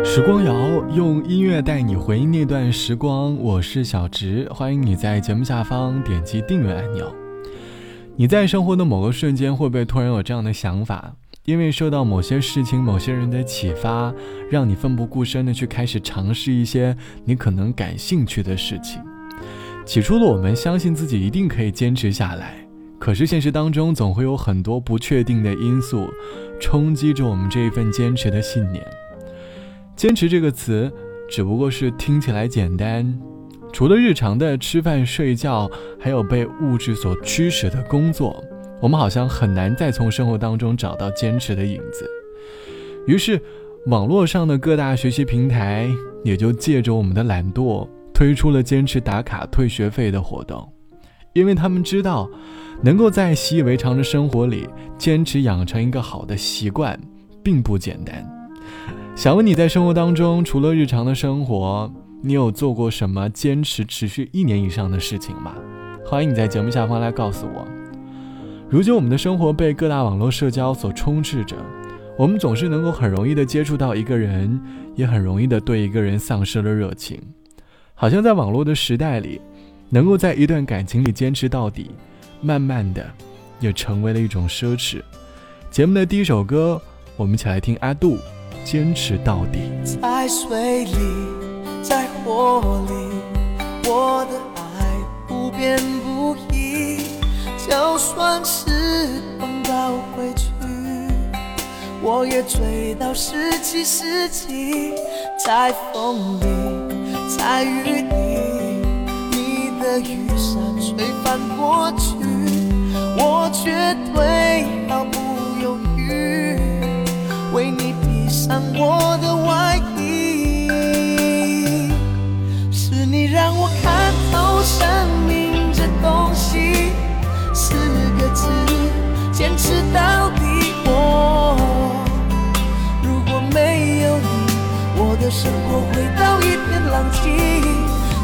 时光谣用音乐带你回忆那段时光，我是小植，欢迎你在节目下方点击订阅按钮。你在生活的某个瞬间，会不会突然有这样的想法？因为受到某些事情、某些人的启发，让你奋不顾身的去开始尝试一些你可能感兴趣的事情。起初的我们相信自己一定可以坚持下来，可是现实当中总会有很多不确定的因素，冲击着我们这一份坚持的信念。坚持这个词，只不过是听起来简单。除了日常的吃饭睡觉，还有被物质所驱使的工作，我们好像很难再从生活当中找到坚持的影子。于是，网络上的各大学习平台也就借着我们的懒惰，推出了坚持打卡退学费的活动，因为他们知道，能够在习以为常的生活里坚持养成一个好的习惯，并不简单。想问你在生活当中，除了日常的生活，你有做过什么坚持持续一年以上的事情吗？欢迎你在节目下方来告诉我。如今我们的生活被各大网络社交所充斥着，我们总是能够很容易的接触到一个人，也很容易的对一个人丧失了热情。好像在网络的时代里，能够在一段感情里坚持到底，慢慢的也成为了一种奢侈。节目的第一首歌，我们一起来听阿杜。坚持到底，在水里，在火里，我的爱不变不移。就算时光倒回去，我也追到十七世纪。在风里，在雨里，你的雨伞吹翻过去，我绝对生活回到一片狼藉。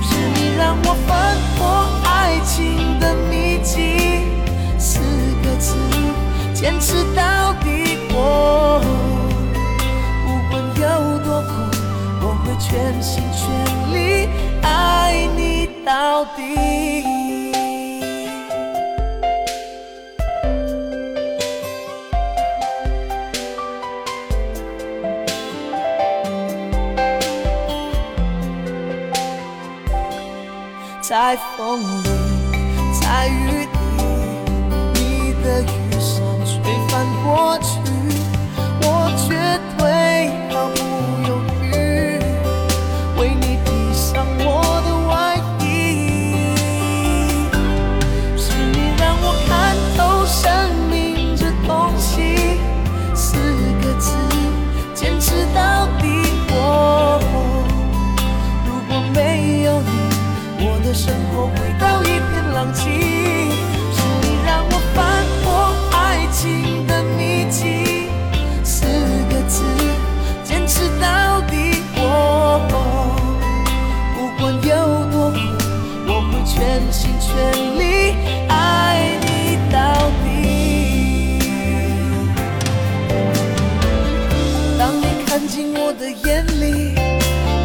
是你让我翻破爱情的秘籍。四个字，坚持到底。我会。全心全力爱你到底。在风里，在雨全心全意爱你到底。当你看进我的眼里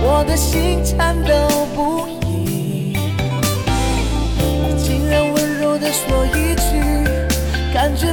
我的心颤抖不已。你竟然温柔的说一句感觉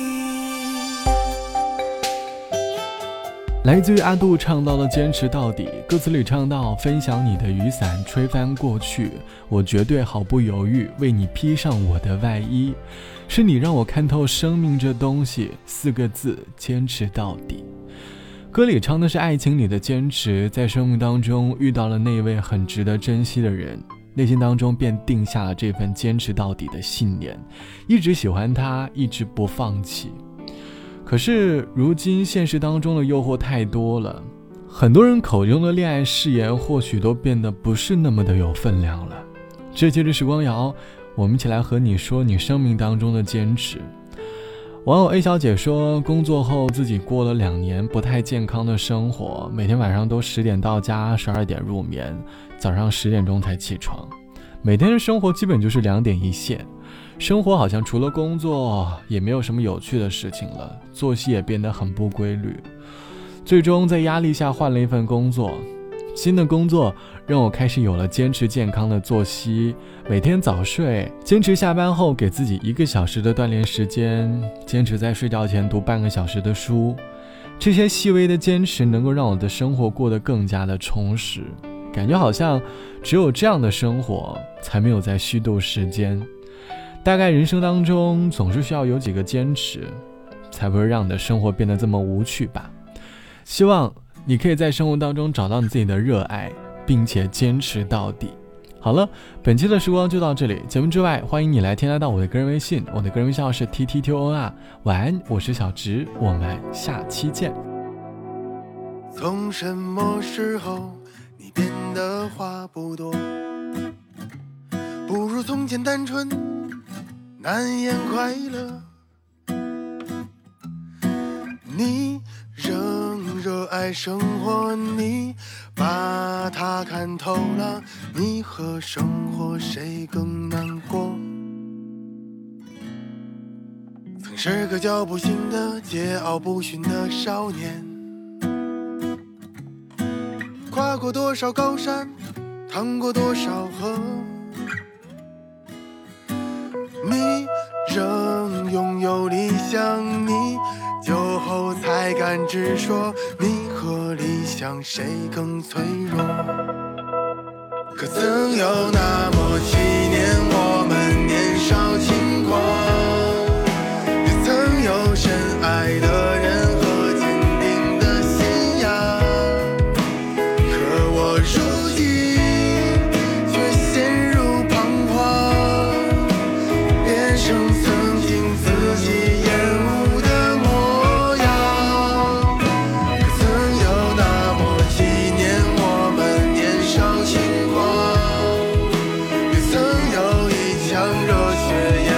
来自于阿杜唱到了坚持到底，歌词里唱到分享你的雨伞吹翻过去，我绝对毫不犹豫为你披上我的外衣，是你让我看透生命这东西，四个字坚持到底。歌里唱的是爱情里的坚持，在生命当中遇到了那位很值得珍惜的人，内心当中便定下了这份坚持到底的信念，一直喜欢他，一直不放弃。可是如今现实当中的诱惑太多了，很多人口中的恋爱誓言或许都变得不是那么的有分量了。这期的时光谣，我们一起来和你说你生命当中的坚持。网友 A 小姐说，工作后自己过了两年不太健康的生活，每天晚上都十点到家，十二点入眠，早上十点钟才起床，每天的生活基本就是两点一线。生活好像除了工作也没有什么有趣的事情了，作息也变得很不规律。最终在压力下换了一份工作，新的工作让我开始有了坚持健康的作息，每天早睡，坚持下班后给自己一个小时的锻炼时间，坚持在睡觉前读半个小时的书。这些细微的坚持能够让我的生活过得更加的充实，感觉好像只有这样的生活才没有在虚度时间。大概人生当中总是需要有几个坚持，才不会让你的生活变得这么无趣吧。希望你可以在生活当中找到你自己的热爱，并且坚持到底。好了，本期的时光就到这里。节目之外，欢迎你来添加到我的个人微信，我的个人微信号是 t t t o n r。晚安，我是小直，我们下期见。从什么时候你变得话不多？不如从前单纯。难言快乐，你仍热爱生活，你把它看透了，你和生活谁更难过？曾是个脚步行的桀骜不驯的少年，跨过多少高山，趟过多少河。酒后才敢直说，你和理想谁更脆弱？可曾有那么几年，我们年少轻狂，热血。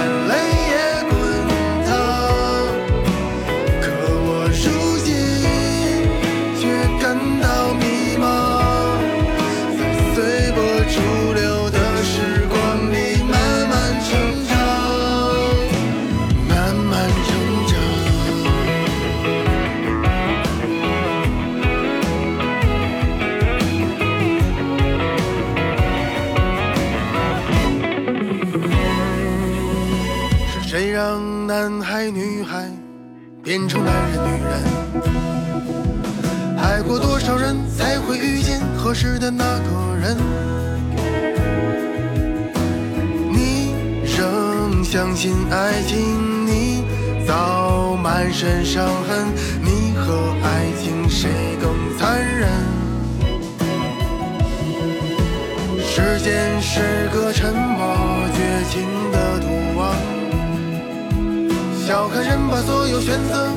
男孩女孩变成男人女人，爱过多少人才会遇见合适的那个人？你仍相信爱情，你早满身伤痕，你和爱情谁更残忍？时间是个沉默绝情的。看人把所有选择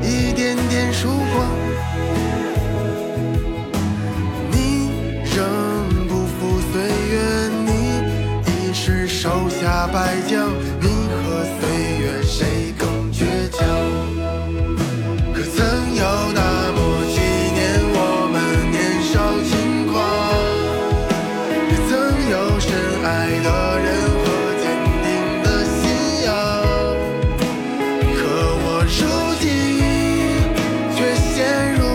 一点点输光，你仍不负岁月，你已是手下败将。there